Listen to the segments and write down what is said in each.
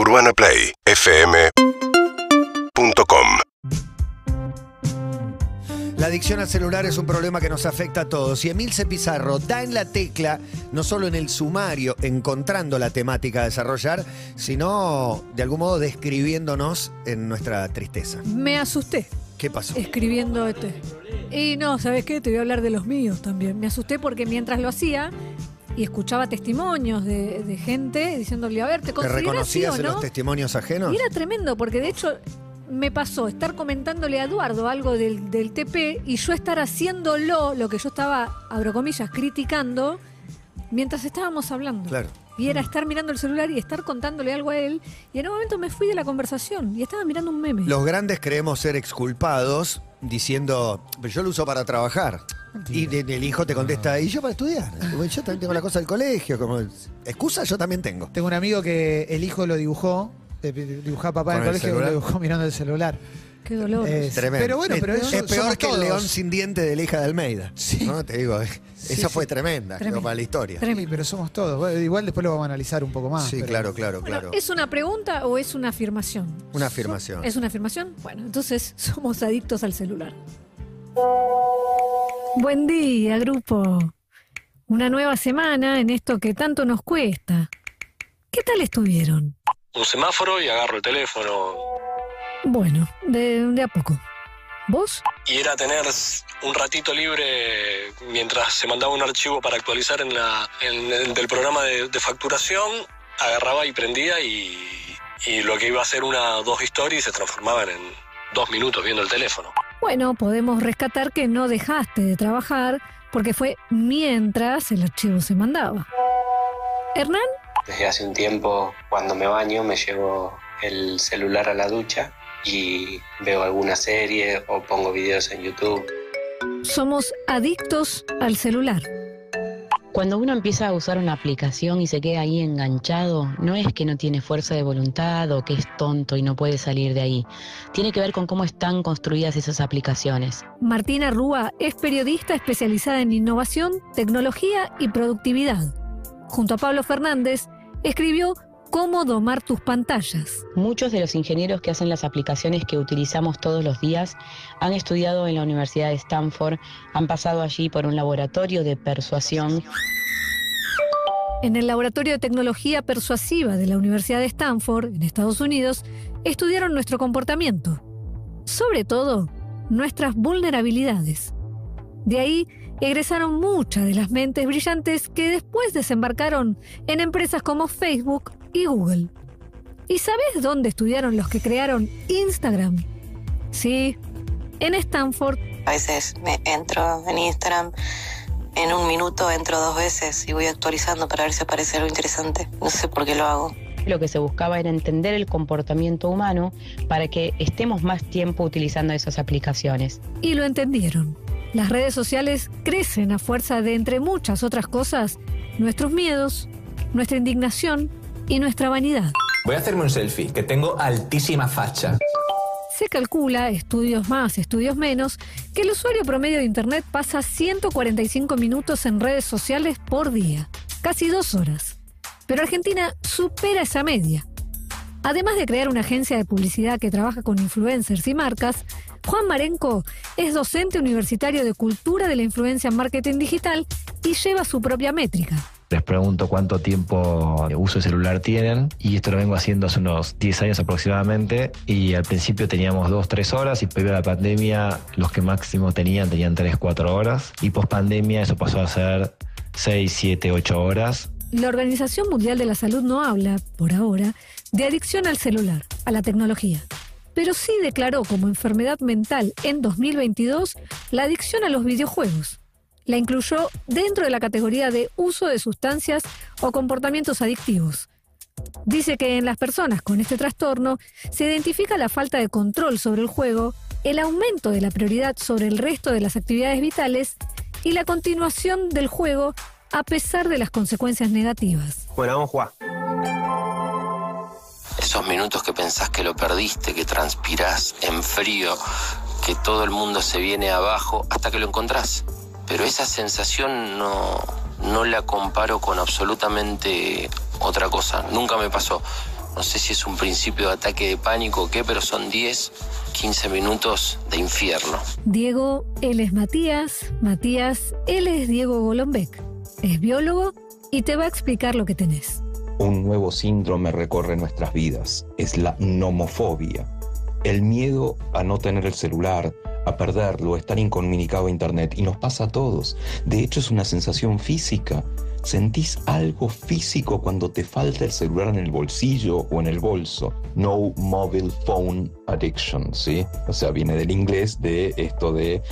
UrbanaPlayFM.com La adicción al celular es un problema que nos afecta a todos. Y Emilce Pizarro da en la tecla, no solo en el sumario, encontrando la temática a desarrollar, sino de algún modo describiéndonos en nuestra tristeza. Me asusté ¿Qué pasó? escribiendo este. Y no, ¿sabes qué? Te voy a hablar de los míos también. Me asusté porque mientras lo hacía y escuchaba testimonios de, de gente diciéndole, a ver, ¿te ¿Te consideras sí reconocías en los testimonios ajenos? Y era tremendo, porque de hecho me pasó estar comentándole a Eduardo algo del, del TP y yo estar haciéndolo, lo que yo estaba, abro comillas, criticando, mientras estábamos hablando. Claro. Y era estar mirando el celular y estar contándole algo a él. Y en un momento me fui de la conversación y estaba mirando un meme. Los grandes creemos ser exculpados diciendo, pero yo lo uso para trabajar. Y el hijo te contesta, y yo para estudiar. Bueno, Yo también tengo la cosa del colegio. Como, excusa yo también tengo. Tengo un amigo que el hijo lo dibujó, eh, dibujaba a papá en ¿Con el el colegio y lo dibujó mirando el celular. Qué dolor. Es- Tremendo. Pero bueno, pero es, eso es peor que el león sin diente de la hija de Almeida. Sí. ¿no? Te digo, eh, esa fue tremenda, para la historia. Sí, Tremendo. pero somos todos. Igual después lo vamos a analizar un poco más. Sí, pero- claro, claro, Bueno, claro. ¿Es una pregunta o es una afirmación? Una afirmación. ¿Es una afirmación? Bueno, entonces somos adictos al celular. Buen día, grupo. Una nueva semana en esto que tanto nos cuesta. ¿Qué tal estuvieron? un semáforo y agarro el teléfono. Bueno, de, de a poco. ¿Vos? Y era tener un ratito libre mientras se mandaba un archivo para actualizar en la, en el del programa de, de facturación, agarraba y prendía y, y lo que iba a ser una o dos stories se transformaban en dos minutos viendo el teléfono. Bueno, podemos rescatar que no dejaste de trabajar porque fue mientras el archivo se mandaba. Hernán, Desde hace un tiempo, cuando me baño, me llevo el celular a la ducha y veo alguna serie o pongo videos en YouTube. somos adictos al celular. Cuando uno empieza a usar una aplicación y se queda ahí enganchado, no es que no tiene fuerza de voluntad o que es tonto y no puede salir de ahí. Tiene que ver con cómo están construidas esas aplicaciones. Martina Rúa es periodista especializada en innovación, tecnología y productividad. Junto a Pablo Fernández, escribió Cómo domar tus pantallas. Muchos de los ingenieros que hacen las aplicaciones que utilizamos todos los días han estudiado en la Universidad de Stanford, han pasado allí por un laboratorio de persuasión En el Laboratorio de Tecnología Persuasiva de la Universidad de Stanford, en Estados Unidos, estudiaron nuestro comportamiento. Sobre todo, nuestras vulnerabilidades. De ahí egresaron muchas de las mentes brillantes que después desembarcaron en empresas como Facebook y Google. ¿Y sabes dónde estudiaron los que crearon Instagram? Sí, en Stanford A veces me entro en Instagram, en un minuto entro dos veces y voy actualizando para ver si aparece algo interesante. No sé por qué lo hago. Lo que se buscaba era entender el comportamiento humano para que estemos más tiempo utilizando esas aplicaciones. y lo entendieron. Las redes sociales crecen a fuerza de, entre muchas otras cosas, nuestros miedos, nuestra indignación y nuestra vanidad. Voy a hacerme un selfie, que tengo altísima facha. Se calcula, estudios más, estudios menos, que el usuario promedio de Internet pasa 145 minutos en redes sociales por día, casi dos horas. Pero Argentina supera esa media. Además de crear una agencia de publicidad que trabaja con influencers y marcas, Juan Marenco es docente universitario de Cultura de la Influencia en Marketing Digital y lleva su propia métrica. Les pregunto cuánto tiempo de uso de celular tienen y esto lo vengo haciendo hace unos 10 años aproximadamente y al principio teníamos 2, 3 horas y previo a la pandemia los que máximo tenían tenían 3, 4 horas y post pandemia eso pasó a ser 6, 7, 8 horas. La Organización Mundial de la Salud no habla, por ahora, de adicción al celular, a la tecnología. Pero sí declaró como enfermedad mental en 2022 la adicción a los videojuegos. La incluyó dentro de la categoría de uso de sustancias o comportamientos adictivos. Dice que en las personas con este trastorno se identifica la falta de control sobre el juego, el aumento de la prioridad sobre el resto de las actividades vitales y la continuación del juego a pesar de las consecuencias negativas. Bueno, vamos a jugar. Esos minutos que pensás que lo perdiste, que transpirás en frío, que todo el mundo se viene abajo hasta que lo encontrás. Pero esa sensación no, no la comparo con absolutamente otra cosa. Nunca me pasó. No sé si es un principio de ataque de pánico o qué, pero son 10, 15 minutos de infierno. Diego, él es Matías. Matías, él es Diego Golombek. Es biólogo y te va a explicar lo que tenés. Un nuevo síndrome recorre nuestras vidas. Es la nomofobia. El miedo a no tener el celular, a perderlo, estar incomunicado a Internet. Y nos pasa a todos. De hecho, es una sensación física. ¿Sentís algo físico cuando te falta el celular en el bolsillo o en el bolso? No mobile phone addiction, ¿sí? O sea, viene del inglés de esto de eh,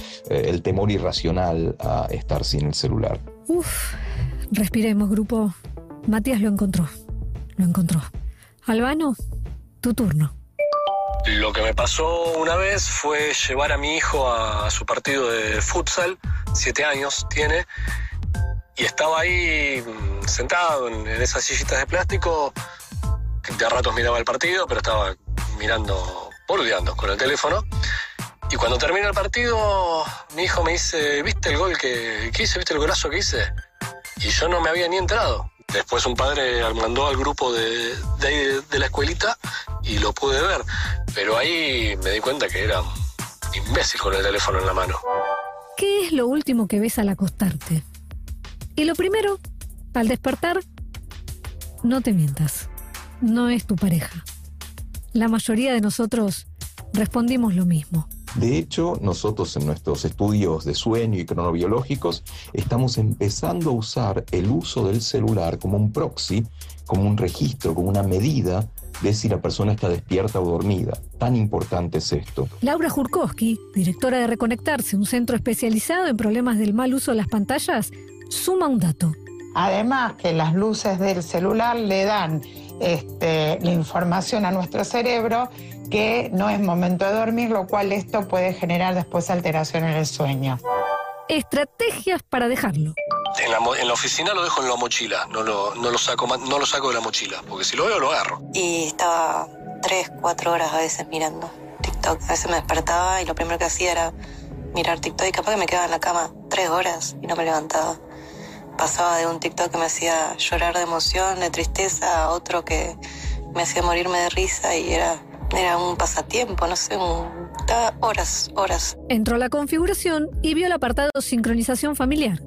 el temor irracional a estar sin el celular. Uf, respiremos, grupo. Matías lo encontró. Lo encontró. Albano, tu turno. Lo que me pasó una vez fue llevar a mi hijo a su partido de futsal, siete años tiene, y estaba ahí mm, sentado en, esas sillitas de plástico, de ratos miraba el partido, pero estaba mirando, boludeando con el teléfono. Y cuando termina el partido, mi hijo me dice, ¿viste el gol que, que hice? ¿Viste el golazo que hice? Y yo no me había ni enterado. Después un padre mandó al grupo de, de, de la escuelita y lo pude ver. Pero ahí me di cuenta que era imbécil con el teléfono en la mano. ¿Qué es lo último que ves al acostarte? Y lo primero, al despertar, no te mientas. No es tu pareja. La mayoría de nosotros respondimos lo mismo. De hecho, nosotros en nuestros estudios de sueño y cronobiológicos estamos empezando a usar el uso del celular como un proxy, como un registro, como una medida de si la persona está despierta o dormida. Tan importante es esto. Laura Jurkowski, directora de Reconectarse, un centro especializado en problemas del mal uso de las pantallas, suma un dato. Además que las luces del celular le dan este, la información a nuestro cerebro que no es momento de dormir, lo cual esto puede generar después alteración en el sueño. Estrategias para dejarlo. En la, en la oficina lo dejo en la mochila, no lo, no, lo saco, no lo saco de la mochila, porque si lo veo lo agarro. Y estaba tres, cuatro horas a veces mirando TikTok. A veces me despertaba y lo primero que hacía era mirar TikTok y capaz que me quedaba en la cama tres horas y no me levantaba. Pasaba de un TikTok que me hacía llorar de emoción, de tristeza, a otro que me hacía morirme de risa y era, era un pasatiempo, no sé, un, estaba horas, horas. Entró a la configuración y vio el apartado sincronización familiar.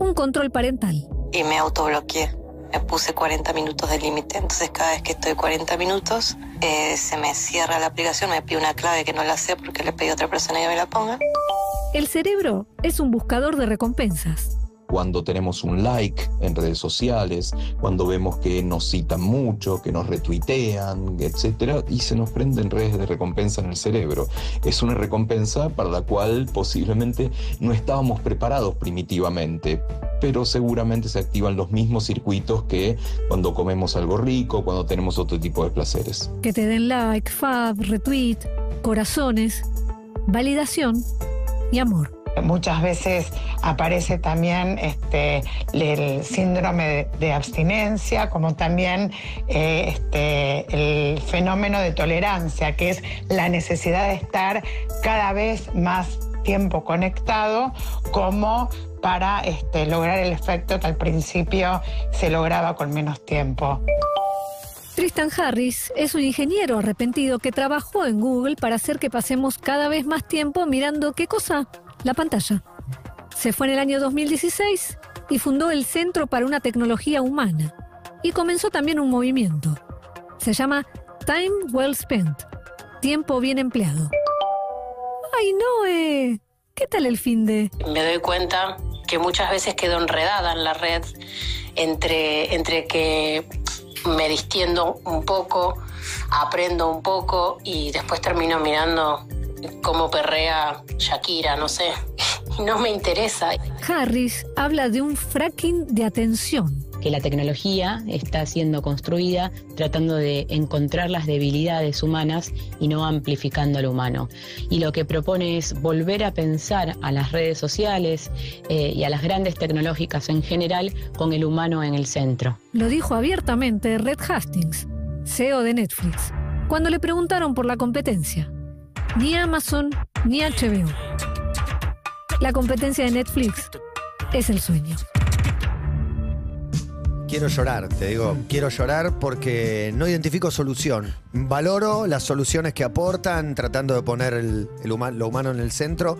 Un control parental. y me autobloqueé. Me puse 40 minutos de límite. Entonces, cada vez que estoy 40 minutos, eh, se me cierra la aplicación, me pide una clave que no la sé porque le pedí a otra persona que me la ponga. El cerebro es un buscador de recompensas. Cuando tenemos un like en redes sociales, cuando vemos que nos citan mucho, que nos retuitean, etcétera, y se nos prenden redes de recompensa en el cerebro. Es una recompensa para la cual posiblemente no estábamos preparados primitivamente, pero seguramente se activan los mismos circuitos que cuando comemos algo rico, cuando tenemos otro tipo de placeres. Que te den like, fab, retweet, corazones, validación y amor. Muchas veces aparece también este, el síndrome de, abstinencia, como también eh, este, el fenómeno de tolerancia, que es la necesidad de estar cada vez más tiempo conectado, como para este, lograr el efecto que al principio se lograba con menos tiempo. Tristan Harris es un ingeniero arrepentido que trabajó en Google para hacer que pasemos cada vez más tiempo mirando qué cosa, la pantalla. Se fue en el año 2016 y fundó el Centro para una Tecnología Humana. Y comenzó también un movimiento. Se llama Time Well Spent, tiempo bien empleado. ¡Ay, Noé! ¿Qué tal el fin de...? me doy cuenta que muchas veces quedo enredada en la red entre, entre que me distiendo un poco, aprendo un poco y después termino mirando cómo perrea Shakira, no sé. No me interesa. Harris habla de un fracking de atención. que la tecnología está siendo construida tratando de encontrar las debilidades humanas y no amplificando al humano. Y lo que propone es volver a pensar a las redes sociales eh, y a las grandes tecnológicas en general con el humano en el centro. Lo dijo abiertamente Red Hastings, CEO de Netflix, cuando le preguntaron por la competencia. Ni Amazon ni HBO. La competencia de Netflix es el sueño. Quiero llorar, te digo, quiero llorar porque no identifico solución. Valoro las soluciones que aportan, tratando de poner el, el lo humano en el centro,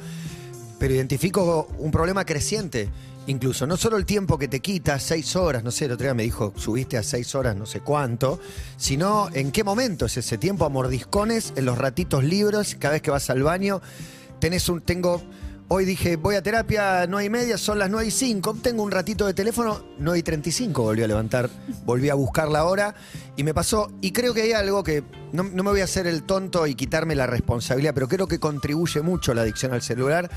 pero identifico un problema creciente. Incluso, no solo el tiempo que te quita, seis horas, no sé, el otro día me dijo, subiste a seis horas, no sé cuánto, sino en qué momento es ese tiempo a mordiscones, en los ratitos libres, cada vez que vas al baño, tenés un, tengo, hoy dije, voy a terapia, no hay media, son las 9 y 5, tengo un ratito de teléfono, 9 y 35 volví a levantar, volví a buscar la hora y me pasó, y creo que hay algo que, no, no me voy a hacer el tonto y quitarme la responsabilidad, pero creo que contribuye mucho la adicción al celular.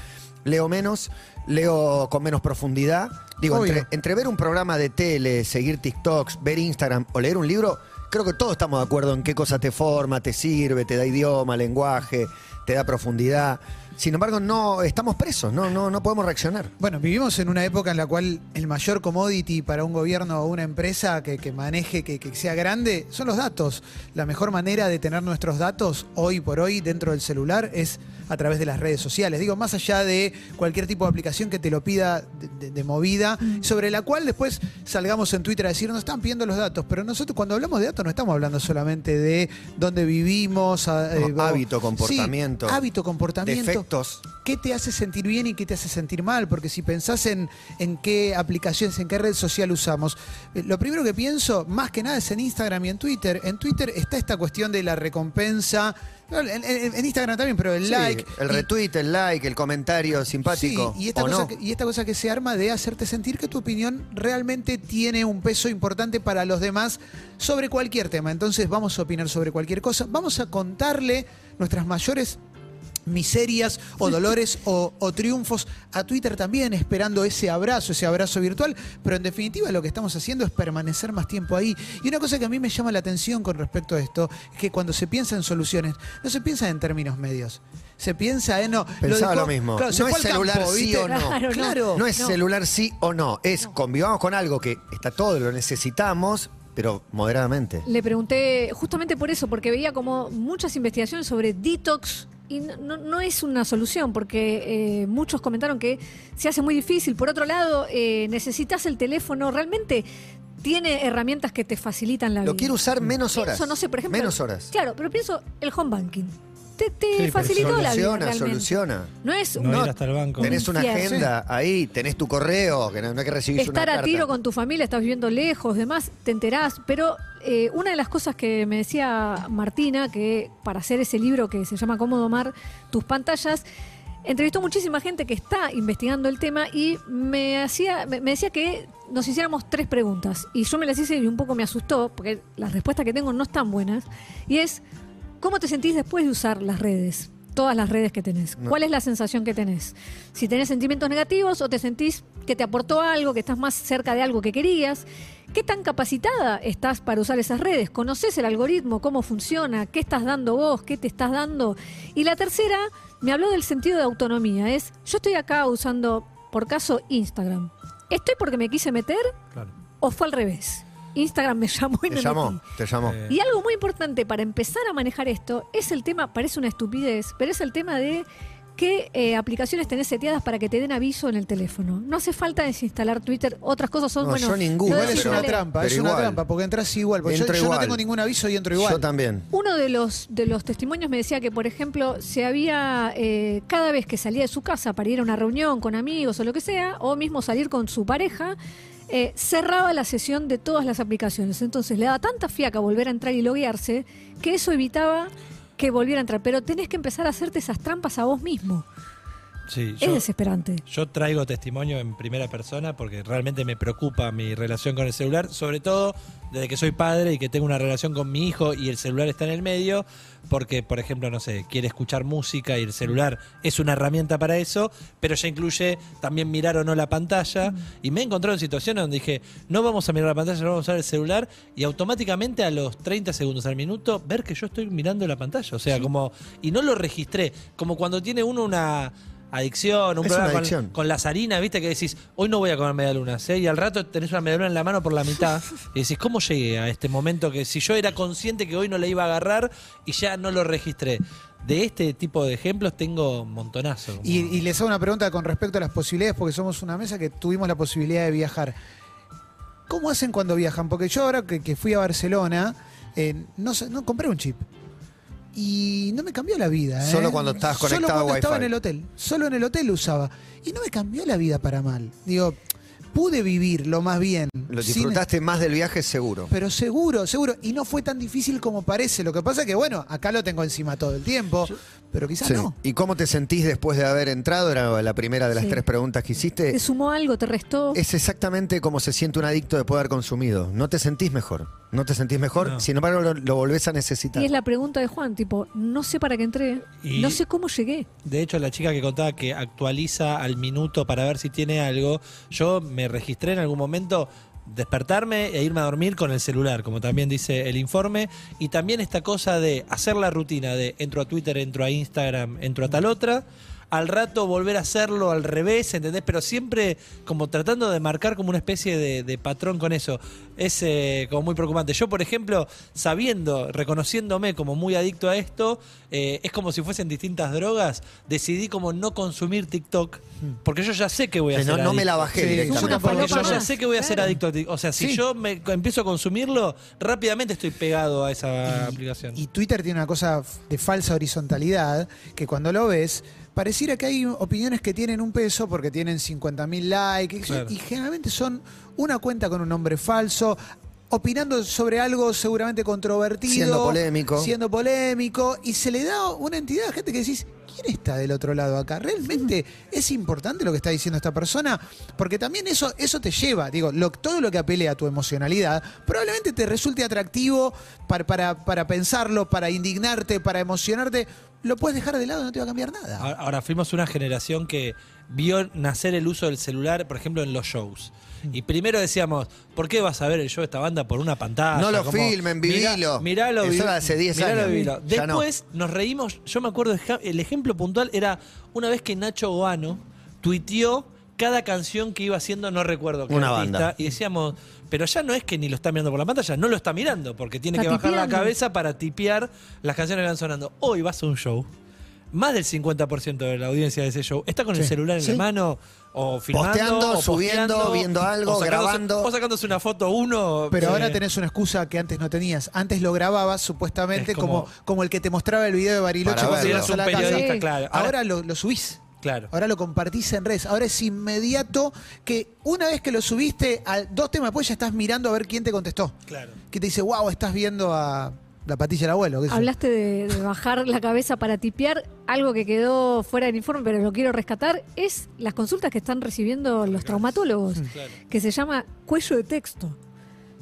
Leo menos, leo con menos profundidad. Digo, entre, entre ver un programa de tele, seguir TikToks, ver Instagram o leer un libro, creo que todos estamos de acuerdo en qué cosa te forma, te sirve, te da idioma, lenguaje, te da profundidad. Sin embargo, no estamos presos, no, no, no podemos reaccionar. Bueno, vivimos en una época en la cual el mayor commodity para un gobierno o una empresa que, que maneje, que, que sea grande, son los datos. La mejor manera de tener nuestros datos hoy por hoy dentro del celular es a través de las redes sociales. Digo, más allá de cualquier tipo de aplicación que te lo pida de, de- de movida, sobre la cual después salgamos en Twitter a decir, nos están pidiendo los datos, pero nosotros cuando hablamos de datos no estamos hablando solamente de dónde vivimos, a- No, eh, hábito, Sí, comportamiento, hábito, comportamiento. defectos. ¿Qué te hace sentir bien y qué te hace sentir mal? Porque si pensás en, en qué aplicaciones, en qué red social usamos, eh, lo primero que pienso, más que nada, es en Instagram y en Twitter. En Twitter está esta cuestión de la recompensa. No, En, en- en Instagram también, pero el Sí, like. el y- retweet, el like, el comentario simpático. Sí, y esta, ¿o cosa no? que, y esta cosa que se arma de hacerte sentir que tu opinión realmente tiene un peso importante para los demás sobre cualquier tema. Entonces vamos a opinar sobre cualquier cosa. Vamos a contarle nuestras mayores miserias o dolores o, o triunfos a Twitter también, esperando ese abrazo, ese abrazo virtual, pero en definitiva lo que estamos haciendo es permanecer más tiempo ahí. Y una cosa que a mí me llama la atención con respecto a esto, es que cuando se piensa en soluciones, no se piensa en términos medios. Se piensa en no. Pensaba dejó- lo mismo. claro, se no es celular campo, sí o no. Claro, no. Claro. No es No. celular sí o no. Es convivamos con algo que está todo, lo necesitamos, pero moderadamente. Le pregunté justamente por eso, porque veía como muchas investigaciones sobre detox y no, no- no es una solución, porque eh, muchos comentaron que se hace muy difícil. Por otro lado, eh, necesitas el teléfono, realmente tiene herramientas que te facilitan la vida. Lo quiero usar menos horas. Pienso, no sé, por ejemplo. Menos horas. Claro, pero pienso el home banking. Te, te Sí, pero facilitó la vida. Soluciona, realmente. soluciona. No es No, ir hasta el banco. Tenés una infierno. agenda ahí, tenés tu correo, que no, no hay que recibir estar una a tiro con tu familia, estás viviendo lejos, demás, te enterás. Pero eh, una de las cosas que me decía Martina, que para hacer ese libro que se llama Cómo domar tus pantallas, entrevistó muchísima gente que está investigando el tema y me hacía, me, me decía que nos hiciéramos tres preguntas. Y yo me las hice y un poco me asustó, porque las respuestas que tengo no están buenas. Y es, ¿cómo te sentís después de usar las redes? Todas las redes que tenés. No. ¿Cuál es la sensación que tenés? Si tenés sentimientos negativos o te sentís que te aportó algo, que estás más cerca de algo que querías. ¿Qué tan capacitada estás para usar esas redes? ¿Conoces el algoritmo? ¿Cómo funciona? ¿Qué estás dando vos? ¿Qué te estás dando? Y la tercera, me habló del sentido de autonomía. Es, yo estoy acá usando, por caso, Instagram. ¿Estoy porque me quise meter Claro. o fue al revés? Instagram me llamó y Te me llamó, metí. te llamó. Eh, Y algo muy importante para empezar a manejar esto es el tema, parece una estupidez, pero es el tema de qué eh, aplicaciones tenés seteadas para que te den aviso en el teléfono. No hace falta desinstalar Twitter, otras cosas son, No, bueno... yo ninguna, Igual es una trampa, pero es una igual. trampa, porque entras igual. Porque yo, Entro yo no igual. tengo ningún aviso y entro igual. Yo también. Uno de los, de los testimonios me decía que, por ejemplo, se había, eh, cada vez que salía de su casa para ir a una reunión con amigos o lo que sea, o mismo salir con su pareja, eh, cerraba la sesión de todas las aplicaciones. Entonces le daba tanta fiaca volver a entrar y loguearse que eso evitaba que volviera a entrar. Pero tenés que empezar a hacerte esas trampas a vos mismo. Sí, Es yo, desesperante. yo traigo testimonio en primera persona porque realmente me preocupa mi relación con el celular, sobre todo desde que soy padre y que tengo una relación con mi hijo y el celular está en el medio, porque, por ejemplo, no sé, quiere escuchar música y el celular es una herramienta para eso, pero ya incluye también mirar o no la pantalla. Y me he encontrado en situaciones donde dije, no vamos a mirar la pantalla, no vamos a usar el celular, y automáticamente a los 30 segundos al minuto, ver que yo estoy mirando la pantalla. O sea, como. Y no lo registré, como cuando tiene uno una adicción, un Es problema una con, adicción. con las harinas, viste que decís, hoy no voy a comer medialunas, ¿eh? y al rato tenés una medialuna en la mano por la mitad, y decís, ¿cómo llegué a este momento que si yo era consciente que hoy no la iba a agarrar y ya no lo registré? De este tipo de ejemplos tengo montonazo. Y, y les hago una pregunta con respecto a las posibilidades, porque somos una mesa que tuvimos la posibilidad de viajar. ¿cómo hacen cuando viajan? Porque yo ahora que, que fui a Barcelona, eh, no, no compré un chip. Y no me cambió la vida. ¿eh? Solo cuando estabas Solo conectado a cuando estaba en el hotel. Solo en el hotel lo usaba. Y no me cambió la vida para mal. Digo, pude vivir lo más bien. Lo sin- disfrutaste más del viaje seguro. pero seguro, seguro. Y no fue tan difícil como parece. Lo que pasa es que, bueno, acá lo tengo encima todo el tiempo. Pero quizás Sí. no. ¿Y cómo te sentís después de haber entrado? Era la primera de las Sí. tres preguntas que hiciste. ¿Te sumó algo? ¿Te restó? Es exactamente como se siente un adicto después de haber consumido. No te sentís mejor. No te sentís mejor. No. Sin embargo, lo, lo volvés a necesitar. Y es la pregunta de Juan, tipo, no sé para qué entré, Y- no sé cómo llegué. De hecho, la chica que contaba que actualiza al minuto para ver si tiene algo, yo me registré en algún momento despertarme e irme a dormir con el celular, como también dice el informe, y también esta cosa de hacer la rutina de entro a Twitter, entro a Instagram, entro a tal otra, al rato volver a hacerlo al revés, ¿entendés? Pero siempre como tratando de marcar como una especie de, de patrón con eso. Es eh, como muy preocupante. Yo, por ejemplo, sabiendo, reconociéndome como muy adicto a esto, eh, es como si fuesen distintas drogas, decidí como no consumir TikTok, porque yo ya sé que voy a ser no, no me adicto. la bajé Sí, directamente. Porque yo ya sé que voy a ser adicto a TikTok. O sea, si Sí. yo me empiezo a consumirlo, rápidamente estoy pegado a esa aplicación. Y Twitter tiene una cosa de falsa horizontalidad, que cuando lo ves, pareciera que hay opiniones que tienen un peso porque tienen 50.000 likes, Claro. y generalmente son una cuenta con un nombre falso, opinando sobre algo seguramente controvertido. Siendo polémico. Siendo polémico, y se le da una entidad a gente que decís, ¿quién está del otro lado acá? ¿Realmente es importante lo que está diciendo esta persona? Porque también eso, eso te lleva, digo, lo- todo lo que apele a tu emocionalidad, probablemente te resulte atractivo para, para, para pensarlo, para indignarte, para emocionarte. Lo puedes dejar de lado, no te va a cambiar nada. Ahora, ahora, fuimos una generación que vio nacer el uso del celular, por ejemplo, en los shows. Y primero decíamos, ¿por qué vas a ver el show de esta banda por una pantalla? No lo Como, filmen, mirá- vivilo. Miralo, Eso vi- era hace 10 miralo, años. vivilo. Ya no. Después nos reímos, yo me acuerdo, el ejemplo puntual era una vez que Nacho Goano tuiteó cada canción que iba haciendo, no recuerdo qué Una artista, banda. y decíamos, pero ya no es que ni lo está mirando por la pantalla, no lo está mirando, porque tiene Está que bajar la cabeza para tipear las canciones que van sonando. Hoy vas a un show, más del 50% de la audiencia de ese show está con el celular en Sí. la mano, o filmando, Posteando, o subiendo, posteando, viendo algo, o sacándose- grabando. O sacándose una foto uno. Pero eh, ahora tenés una excusa que antes no tenías. Antes lo grababas supuestamente Es como, como- como, el que te mostraba el video de Bariloche cuando ibas a la casa. periodista, Sí. claro. Ahora lo, lo subís. Claro. Ahora lo compartís en redes. Ahora es inmediato que una vez que lo subiste, a dos temas después ya estás mirando a ver quién te contestó. Claro. Que te dice, wow, estás viendo a la patilla del abuelo. qué. Hablaste de, de bajar la cabeza para tipear, algo que quedó fuera del informe, pero lo quiero rescatar, es las consultas que están recibiendo los traumatólogos, Claro. que se llama cuello de texto.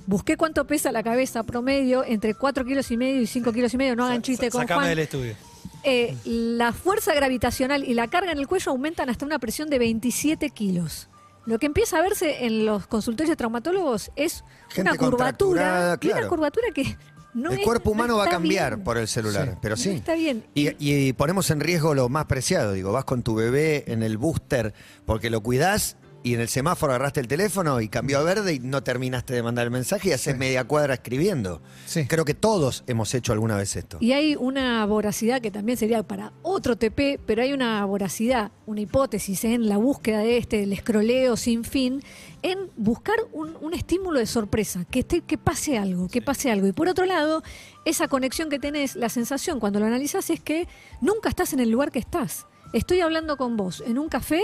Busqué cuánto pesa la cabeza promedio, entre 4 kilos y medio y 5 kilos y medio, no hagan chiste con Sacame Juan. del estudio. Eh, la fuerza gravitacional y la carga en el cuello aumentan hasta una presión de 27 kilos. Lo que empieza a verse en los consultorios de traumatólogos es Gente una curvatura, y una claro. curvatura que no el es- cuerpo no humano va a cambiar bien. por el celular, Sí. pero No sí. está bien. Y, y ponemos en riesgo lo más preciado, digo, vas con tu bebé en el booster porque lo cuidás y en el semáforo agarraste el teléfono y cambió a verde y no terminaste de mandar el mensaje y haces media cuadra escribiendo. Sí. Creo que todos hemos hecho alguna vez esto. Y hay una voracidad que también sería para otro TP, pero hay una voracidad, una hipótesis en la búsqueda de este, el escroleo sin fin, en buscar un, un estímulo de sorpresa, que, esté, que pase algo, que pase algo. Y por otro lado, esa conexión que tenés, la sensación cuando lo analizás es que nunca estás en el lugar que estás. Estoy hablando con vos en un café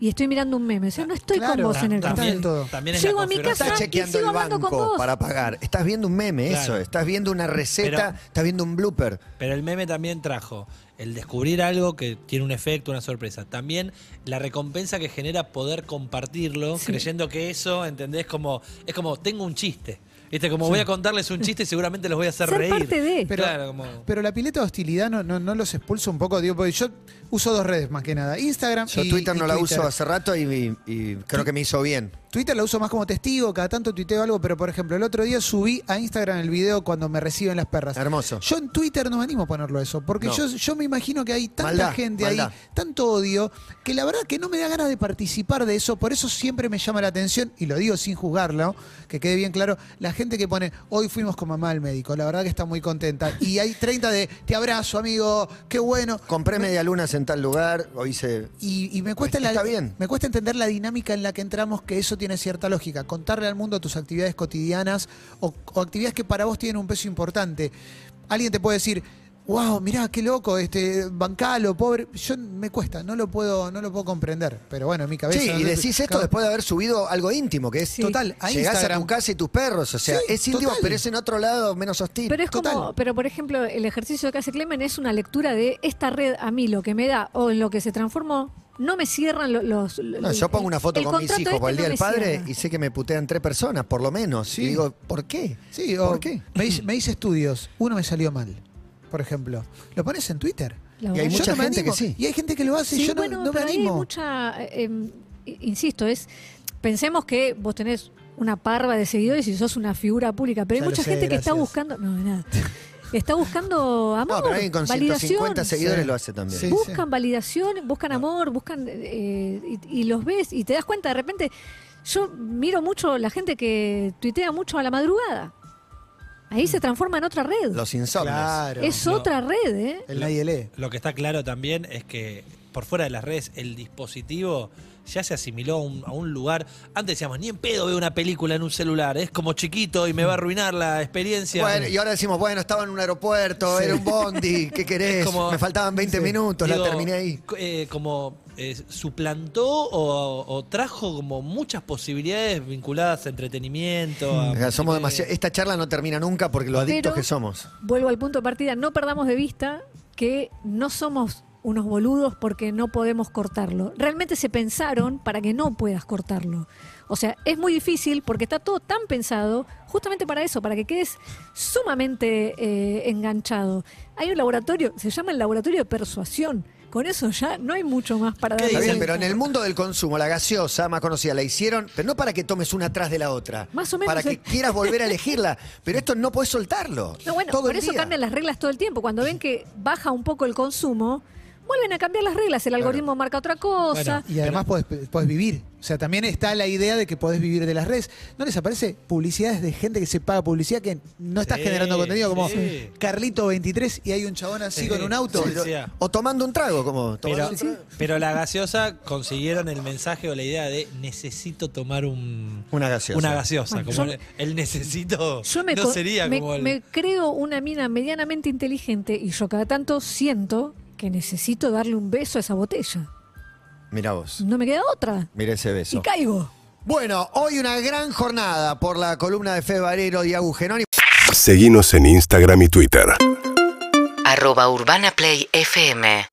y estoy mirando un meme. O sea, no estoy Claro, con vos en el también- todo. también es Llego la a mi casa Estás y chequeando sigo el hablando con banco vos. para pagar. Estás viendo un meme, Claro. eso. Estás viendo una receta, Pero- estás viendo un blooper. Pero el meme también trajo el descubrir algo que tiene un efecto, una sorpresa. También la recompensa que genera poder compartirlo, Sí. creyendo que eso, ¿entendés? Como, es como, tengo un chiste. ¿Viste? Como voy a contarles un chiste seguramente los voy a hacer Ser reír. parte de. Pero, Claro, como- pero la pileta de hostilidad no, no, no los expulsa un poco, digo, porque yo uso dos redes más que nada, Instagram Yo y Twitter no y la Twitter. uso hace rato y, y- y creo que me hizo bien. Twitter la uso más como testigo, cada tanto tuiteo algo, pero por ejemplo, el otro día subí a Instagram el video cuando me reciben las perras. Hermoso. Yo en Twitter no me animo a ponerlo eso, porque No. yo, yo me imagino que hay tanta Maldad, gente maldad. ahí, tanto odio, que la verdad que no me da ganas de participar de eso, por eso siempre me llama la atención, y lo digo sin juzgarlo, que quede bien claro, la gente que pone, hoy fuimos con mamá al médico, la verdad que está muy contenta, y hay 30 de, te abrazo amigo, qué bueno. Compré media lunas en tal lugar, o hice... Y, y me cuesta la, bien. me cuesta entender la dinámica en la que entramos, que eso tiene cierta lógica. Contarle al mundo tus actividades cotidianas o, o actividades que para vos tienen un peso importante. Alguien te puede decir, wow, mirá, qué loco, este, bancalo, pobre. Yo me cuesta, no lo puedo, no lo puedo comprender. Pero bueno, en mi cabeza. Sí, y decís esto cada- después de haber subido algo íntimo, que es Total, a llegás a Instagram. tu casa y tus perros. O sea, Sí, es íntimo, total. pero es en otro lado menos hostil. Pero es como, pero por ejemplo, el ejercicio que hace Clemen es una lectura de esta red a mí lo que me da o en lo que se transformó, no me cierran lo- los. No, yo pongo una foto el con mis hijos por el este Día no del Padre cierra. y sé que me putean tres personas, por lo menos. Sí. Y digo, ¿por qué? Sí, o ¿Por qué? Me, hice- me hice estudios, uno me salió mal, por ejemplo. Lo pones en Twitter. La Y hay mucha no gente animo. que sí. Y hay gente que lo hace y yo no, bueno, no me pero ahí hay animo. mucha, eh, em, insisto, es pensemos que vos tenés una parva de seguidores y sos una figura pública, pero Ya hay mucha sé, gente que está buscando, no, de nada. Está buscando amor, No, pero alguien con validación. 150 seguidores Sí. lo hace también. Sí. buscan validación, buscan amor, buscan eh, y, y los ves y te das cuenta de repente. Yo miro mucho la gente que tuitea mucho a la madrugada. Ahí se transforma en otra red. Los insomnes. Claro. es No. otra red, ¿eh? El nadie lee. Lo que está claro también es que por fuera de las redes, el dispositivo ya se asimiló a un, a un lugar. Antes decíamos, ni en pedo veo una película en un celular, es como chiquito y me va a arruinar la experiencia. Bueno, y ahora decimos, bueno, estaba en un aeropuerto, era un bondi, ¿qué querés? Como- Me faltaban 20 Sí. minutos, Digo, la terminé ahí. eh, como eh, suplantó o, o trajo como muchas posibilidades vinculadas a entretenimiento. a somos demasiado. Esta charla no termina nunca porque lo adictos Pero- que somos. Vuelvo al punto de partida, no perdamos de vista que no somos unos boludos porque no podemos cortarlo. Realmente se pensaron para que no puedas cortarlo. O sea, es muy difícil porque está todo tan pensado justamente para eso, para que quedes sumamente eh, enganchado. Hay un laboratorio, se llama el laboratorio de persuasión. Con eso ya no hay mucho más para ¿Qué darle Está bien, vuelta. pero en el mundo del consumo, la gaseosa más conocida la hicieron, pero no para que tomes una atrás de la otra. Más o menos, Para que quieras volver a elegirla. Pero esto no puedes soltarlo. No, bueno, todo por eso día. cambian las reglas todo el tiempo. Cuando ven que baja un poco el consumo, vuelven a cambiar las reglas. El algoritmo marca otra cosa. Y además podés, podés vivir. O sea, también está la idea de que podés vivir de las redes. ¿No les aparece publicidades de gente que se paga publicidad que no está Sí, generando contenido como sí. Carlito23 y hay un chabón así con un auto? Sí, sí. O tomando un trago, como Pero, tomando un trago. pero la gaseosa consiguieron el mensaje o la idea de necesito tomar un, Una gaseosa. una gaseosa. Bueno, como yo- el, el necesito Yo me, no co- sería me- como el... me creo una mina medianamente inteligente y yo cada tanto siento que necesito darle un beso a esa botella. Mira vos. No me queda otra. Mira ese beso. Y caigo. Bueno, hoy una gran jornada por la columna de Fe Varero y Agujerón. Seguinos en Instagram y Twitter. Arroba Urbana Play FM